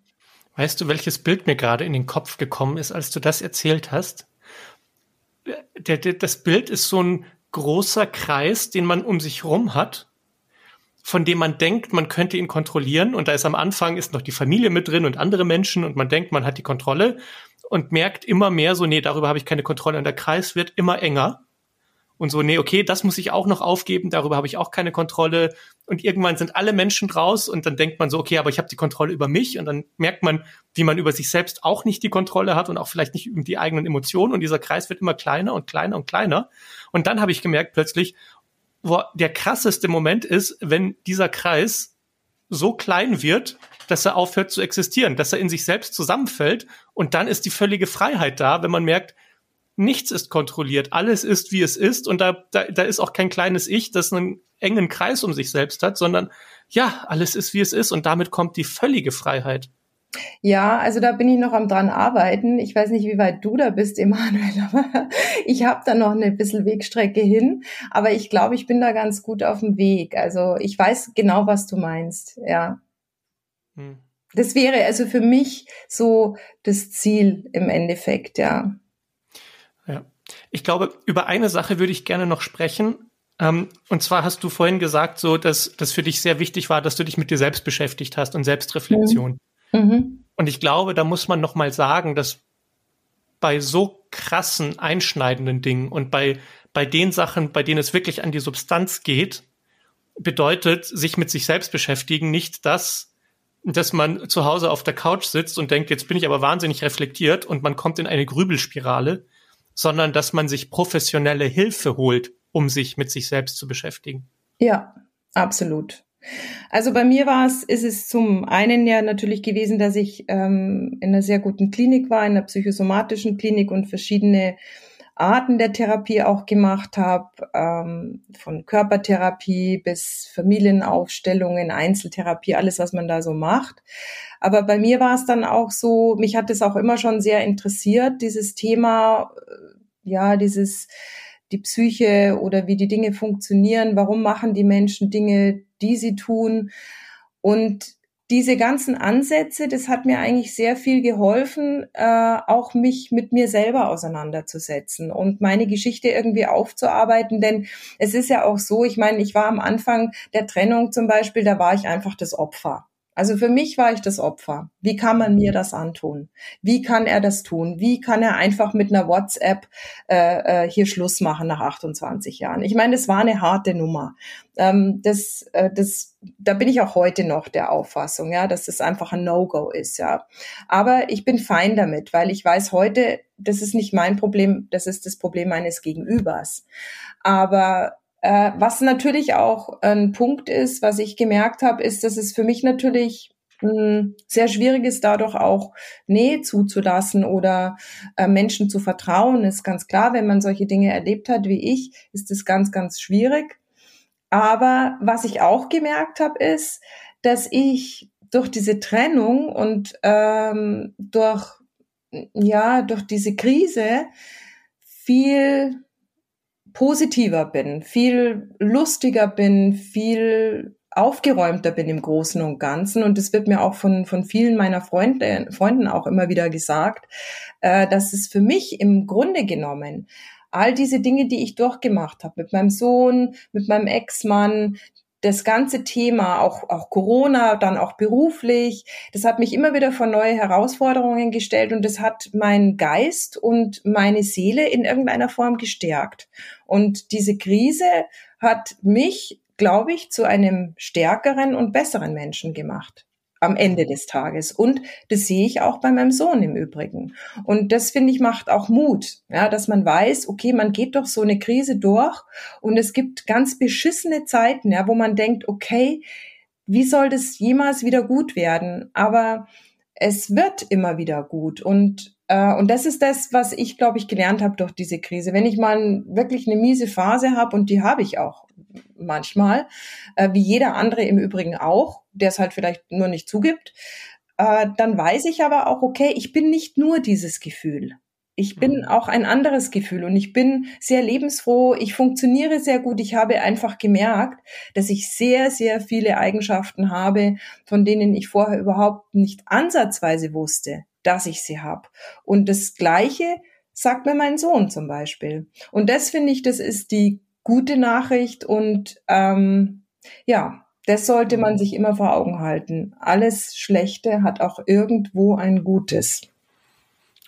Weißt du, welches Bild mir gerade in den Kopf gekommen ist, als du das erzählt hast? Der, der, das Bild ist so ein großer Kreis, den man um sich rum hat, von dem man denkt, man könnte ihn kontrollieren. Und da ist am Anfang ist noch die Familie mit drin und andere Menschen und man denkt, man hat die Kontrolle und merkt immer mehr so, nee, darüber habe ich keine Kontrolle. Und der Kreis wird immer enger. Und so, nee, okay, das muss ich auch noch aufgeben, darüber habe ich auch keine Kontrolle. Und irgendwann sind alle Menschen raus und dann denkt man so, okay, aber ich habe die Kontrolle über mich und dann merkt man, wie man über sich selbst auch nicht die Kontrolle hat und auch vielleicht nicht über die eigenen Emotionen und dieser Kreis wird immer kleiner und kleiner und kleiner. Und dann habe ich gemerkt plötzlich, wo der krasseste Moment ist, wenn dieser Kreis so klein wird, dass er aufhört zu existieren, dass er in sich selbst zusammenfällt und dann ist die völlige Freiheit da, wenn man merkt, nichts ist kontrolliert, alles ist, wie es ist und da, da, da ist auch kein kleines Ich, das einen engen Kreis um sich selbst hat, sondern ja, alles ist, wie es ist und damit kommt die völlige Freiheit. Ja, also da bin ich noch am dran arbeiten. Ich weiß nicht, wie weit du da bist, Emanuel, *laughs* aber ich habe da noch eine bisschen Wegstrecke hin. Aber ich glaube, ich bin da ganz gut auf dem Weg. Also ich weiß genau, was du meinst. Ja. Hm. Das wäre also für mich so das Ziel im Endeffekt, ja. Ich glaube, über eine Sache würde ich gerne noch sprechen. Ähm, und zwar hast du vorhin gesagt, so, dass das für dich sehr wichtig war, dass du dich mit dir selbst beschäftigt hast und Selbstreflexion. Mhm. Mhm. Und ich glaube, da muss man noch mal sagen, dass bei so krassen, einschneidenden Dingen und bei, bei den Sachen, bei denen es wirklich an die Substanz geht, bedeutet sich mit sich selbst beschäftigen nicht das, dass man zu Hause auf der Couch sitzt und denkt, jetzt bin ich aber wahnsinnig reflektiert und man kommt in eine Grübelspirale, sondern dass man sich professionelle Hilfe holt, um sich mit sich selbst zu beschäftigen. Ja, absolut. Also bei mir war es, ist es zum einen ja natürlich gewesen, dass ich ähm, in einer sehr guten Klinik war, in einer psychosomatischen Klinik und verschiedene Arten der Therapie auch gemacht habe, ähm, von Körpertherapie bis Familienaufstellungen, Einzeltherapie, alles, was man da so macht. Aber bei mir war es dann auch so, mich hat es auch immer schon sehr interessiert, dieses Thema, äh, ja, dieses, die Psyche oder wie die Dinge funktionieren, warum machen die Menschen Dinge, die sie tun. Und diese ganzen Ansätze, das hat mir eigentlich sehr viel geholfen, äh, auch mich mit mir selber auseinanderzusetzen und meine Geschichte irgendwie aufzuarbeiten. Denn es ist ja auch so, ich meine, ich war am Anfang der Trennung zum Beispiel, da war ich einfach das Opfer. Also für mich war ich das Opfer. Wie kann man mir das antun? Wie kann er das tun? Wie kann er einfach mit einer WhatsApp äh, äh, hier Schluss machen nach 28 Jahren? Ich meine, das war eine harte Nummer. Ähm, das, äh, das, da bin ich auch heute noch der Auffassung, ja, dass das einfach ein No-Go ist, ja. Aber ich bin fein damit, weil ich weiß heute, das ist nicht mein Problem, das ist das Problem meines Gegenübers. Aber äh, was natürlich auch ein Punkt ist, was ich gemerkt habe, ist, dass es für mich natürlich mh, hm, sehr schwierig ist, dadurch auch Nähe zuzulassen oder äh, Menschen zu vertrauen. Ist ganz klar, wenn man solche Dinge erlebt hat wie ich, ist es ganz, ganz schwierig. Aber was ich auch gemerkt habe, ist, dass ich durch diese Trennung und ähm, durch ja durch diese Krise viel positiver bin, viel lustiger bin, viel aufgeräumter bin im Großen und Ganzen. Und es wird mir auch von, von vielen meiner Freunde, Freunden auch immer wieder gesagt, äh, dass es für mich im Grunde genommen all diese Dinge, die ich durchgemacht habe, mit meinem Sohn, mit meinem Ex-Mann, das ganze Thema, auch, auch Corona, dann auch beruflich, das hat mich immer wieder vor neue Herausforderungen gestellt und das hat meinen Geist und meine Seele in irgendeiner Form gestärkt. Und diese Krise hat mich, glaube ich, zu einem stärkeren und besseren Menschen gemacht am Ende des Tages. Und das sehe ich auch bei meinem Sohn im Übrigen. Und das finde ich macht auch Mut, ja, dass man weiß, okay, man geht doch so eine Krise durch und es gibt ganz beschissene Zeiten, ja, wo man denkt, okay, wie soll das jemals wieder gut werden? Aber es wird immer wieder gut und äh, und das ist das, was ich, glaube ich, gelernt habe durch diese Krise. Wenn ich mal wirklich eine miese Phase habe, und die habe ich auch manchmal, äh, wie jeder andere im Übrigen auch, der es halt vielleicht nur nicht zugibt, äh, dann weiß ich aber auch, okay, ich bin nicht nur dieses Gefühl. Ich bin mhm. auch ein anderes Gefühl und ich bin sehr lebensfroh, ich funktioniere sehr gut. Ich habe einfach gemerkt, dass ich sehr, sehr viele Eigenschaften habe, von denen ich vorher überhaupt nicht ansatzweise wusste dass ich sie habe. Und das Gleiche sagt mir mein Sohn zum Beispiel. Und das finde ich, das ist die gute Nachricht und ähm, ja, das sollte man sich immer vor Augen halten. Alles Schlechte hat auch irgendwo ein Gutes.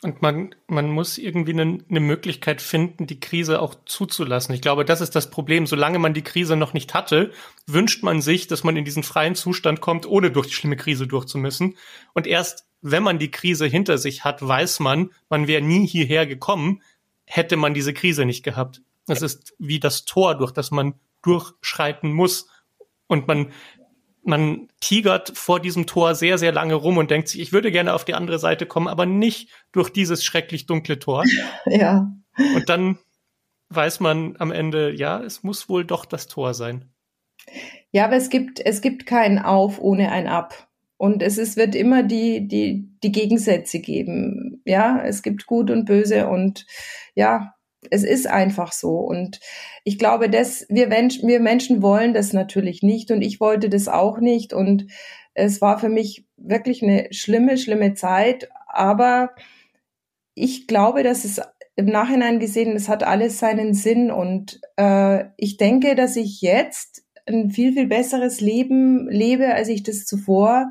Und man, man muss irgendwie eine, eine Möglichkeit finden, die Krise auch zuzulassen. Ich glaube, das ist das Problem. Solange man die Krise noch nicht hatte, wünscht man sich, dass man in diesen freien Zustand kommt, ohne durch die schlimme Krise durchzumüssen. Und erst wenn man die Krise hinter sich hat, weiß man, man wäre nie hierher gekommen, hätte man diese Krise nicht gehabt. Das ist wie das Tor, durch das man durchschreiten muss. Und man man tigert vor diesem Tor sehr, sehr lange rum und denkt sich, ich würde gerne auf die andere Seite kommen, aber nicht durch dieses schrecklich dunkle Tor. *laughs* Ja. Und dann weiß man am Ende, ja, es muss wohl doch das Tor sein. Ja, aber es gibt, es gibt kein Auf ohne ein Ab. Und es ist, wird immer die, die, die Gegensätze geben. Ja, es gibt Gut und Böse und ja, es ist einfach so. Und ich glaube, dass wir, Menschen, wir Menschen wollen das natürlich nicht und ich wollte das auch nicht. Und es war für mich wirklich eine schlimme, schlimme Zeit. Aber ich glaube, dass es im Nachhinein gesehen, es hat alles seinen Sinn. Und äh, ich denke, dass ich jetzt ein viel, viel besseres Leben lebe, als ich das zuvor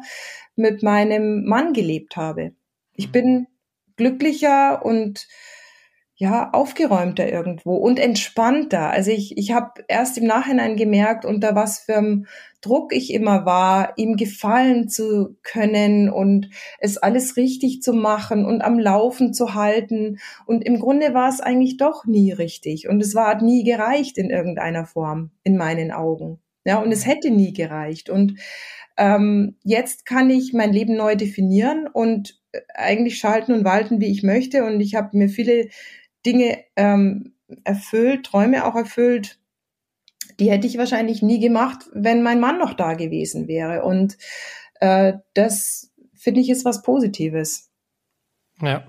mit meinem Mann gelebt habe. Ich mhm. bin glücklicher und ja, aufgeräumter irgendwo und entspannter. Also ich, ich habe erst im Nachhinein gemerkt, unter was für einem Druck ich immer war, ihm gefallen zu können und es alles richtig zu machen und am Laufen zu halten. Und im Grunde war es eigentlich doch nie richtig. Und es war hat nie gereicht in irgendeiner Form, in meinen Augen. Ja, und es hätte nie gereicht. Und ähm, jetzt kann ich mein Leben neu definieren und äh, eigentlich schalten und walten, wie ich möchte. Und ich habe mir viele Dinge ähm, erfüllt, Träume auch erfüllt, die hätte ich wahrscheinlich nie gemacht, wenn mein Mann noch da gewesen wäre. Und äh, das finde ich ist was Positives. Ja.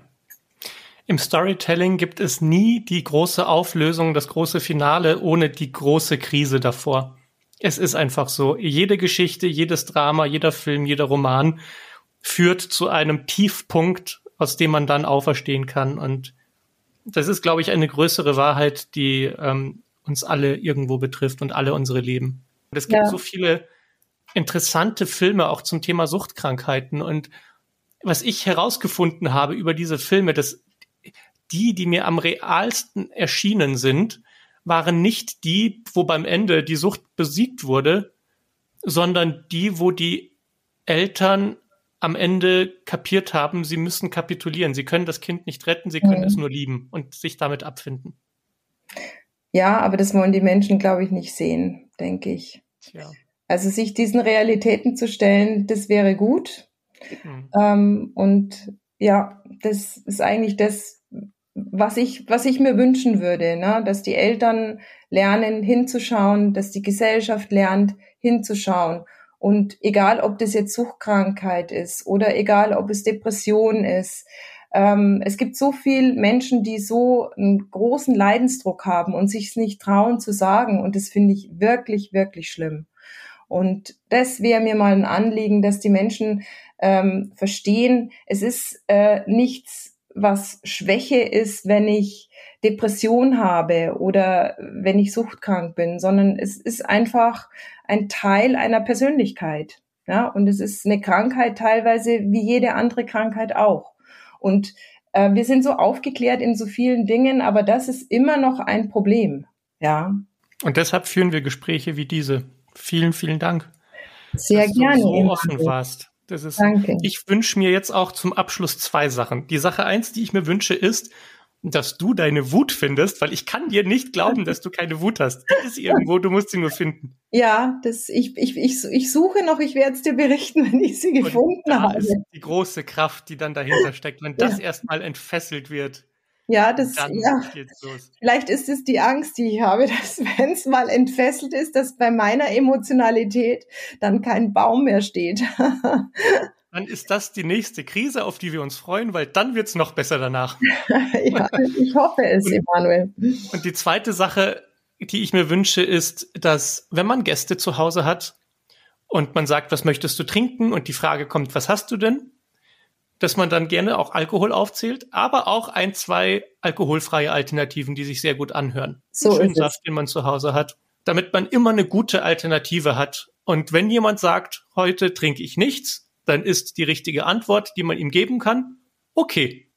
Im Storytelling gibt es nie die große Auflösung, das große Finale ohne die große Krise davor. Es ist einfach so. Jede Geschichte, jedes Drama, jeder Film, jeder Roman führt zu einem Tiefpunkt, aus dem man dann auferstehen kann. Und das ist, glaube ich, eine größere Wahrheit, die ähm, uns alle irgendwo betrifft und alle unsere Leben. Und es gibt ja. so viele interessante Filme auch zum Thema Suchtkrankheiten. Und was ich herausgefunden habe über diese Filme, dass die, die mir am realsten erschienen sind, waren nicht die, wo beim Ende die Sucht besiegt wurde, sondern die, wo die Eltern am Ende kapiert haben, sie müssen kapitulieren. Sie können das Kind nicht retten, sie können mhm. es nur lieben und sich damit abfinden. Ja, aber das wollen die Menschen, glaube ich, nicht sehen, denke ich. Tja. Also sich diesen Realitäten zu stellen, das wäre gut. Mhm. Ähm, und ja, das ist eigentlich das, was ich, was ich mir wünschen würde, ne? dass die Eltern lernen, hinzuschauen, dass die Gesellschaft lernt, hinzuschauen und egal, ob das jetzt Suchtkrankheit ist oder egal, ob es Depression ist, ähm, es gibt so viele Menschen, die so einen großen Leidensdruck haben und sich es nicht trauen zu sagen. Und das finde ich wirklich, wirklich schlimm. Und das wäre mir mal ein Anliegen, dass die Menschen ähm, verstehen, es ist äh, nichts, was Schwäche ist, wenn ich Depression habe oder wenn ich suchtkrank bin, sondern es ist einfach ein Teil einer Persönlichkeit. Ja, und es ist eine Krankheit teilweise wie jede andere Krankheit auch. Und äh, wir sind so aufgeklärt in so vielen Dingen, aber das ist immer noch ein Problem. Ja. Und deshalb führen wir Gespräche wie diese. Vielen, vielen Dank. Sehr dass gerne. Du so offen warst. Das ist, Danke. Ich wünsche mir jetzt auch zum Abschluss zwei Sachen. Die Sache eins, die ich mir wünsche, ist, dass du deine Wut findest, weil ich kann dir nicht glauben, dass du keine Wut hast. Die ist irgendwo, du musst sie nur finden. Ja, das, ich, ich, ich, ich suche noch, ich werde es dir berichten, wenn ich sie gefunden Und da habe. Ist die große Kraft, die dann dahinter steckt, wenn das ja. erstmal entfesselt wird. Ja, das, ja. Vielleicht ist es die Angst, die ich habe, *laughs* dass wenn es mal entfesselt ist, dass bei meiner Emotionalität dann kein Baum mehr steht. *laughs* dann ist das die nächste Krise, auf die wir uns freuen, weil dann wird es noch besser danach. *laughs* ja, ich hoffe es, und, Emanuel. Und die zweite Sache, die ich mir wünsche, ist, dass wenn man Gäste zu Hause hat und man sagt, was möchtest du trinken und die Frage kommt, was hast du denn? Dass man dann gerne auch Alkohol aufzählt, aber auch ein, zwei alkoholfreie Alternativen, die sich sehr gut anhören. So Schönen Saft, den man zu Hause hat, damit man immer eine gute Alternative hat. Und wenn jemand sagt, heute trinke ich nichts, dann ist die richtige Antwort, die man ihm geben kann, okay,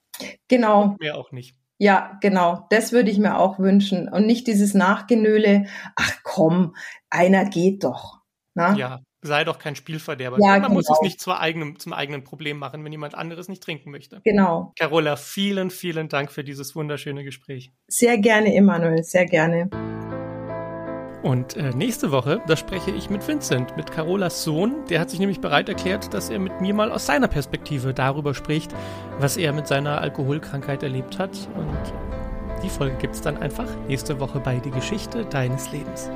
Genau. Und mehr auch nicht. Ja, genau. Das würde ich mir auch wünschen. Und nicht dieses Nachgenöle, ach komm, einer geht doch. Na? Ja, sei doch kein Spielverderber. Ja, man genau. muss es nicht zum eigenen, zum eigenen Problem machen, wenn jemand anderes nicht trinken möchte. Genau. Carola, vielen, vielen Dank für dieses wunderschöne Gespräch. Sehr gerne, Emanuel, sehr gerne. Und äh, nächste Woche, da spreche ich mit Vincent, mit Carolas Sohn. Der hat sich nämlich bereit erklärt, dass er mit mir mal aus seiner Perspektive darüber spricht, was er mit seiner Alkoholkrankheit erlebt hat. Und die Folge gibt es dann einfach nächste Woche bei Die Geschichte deines Lebens.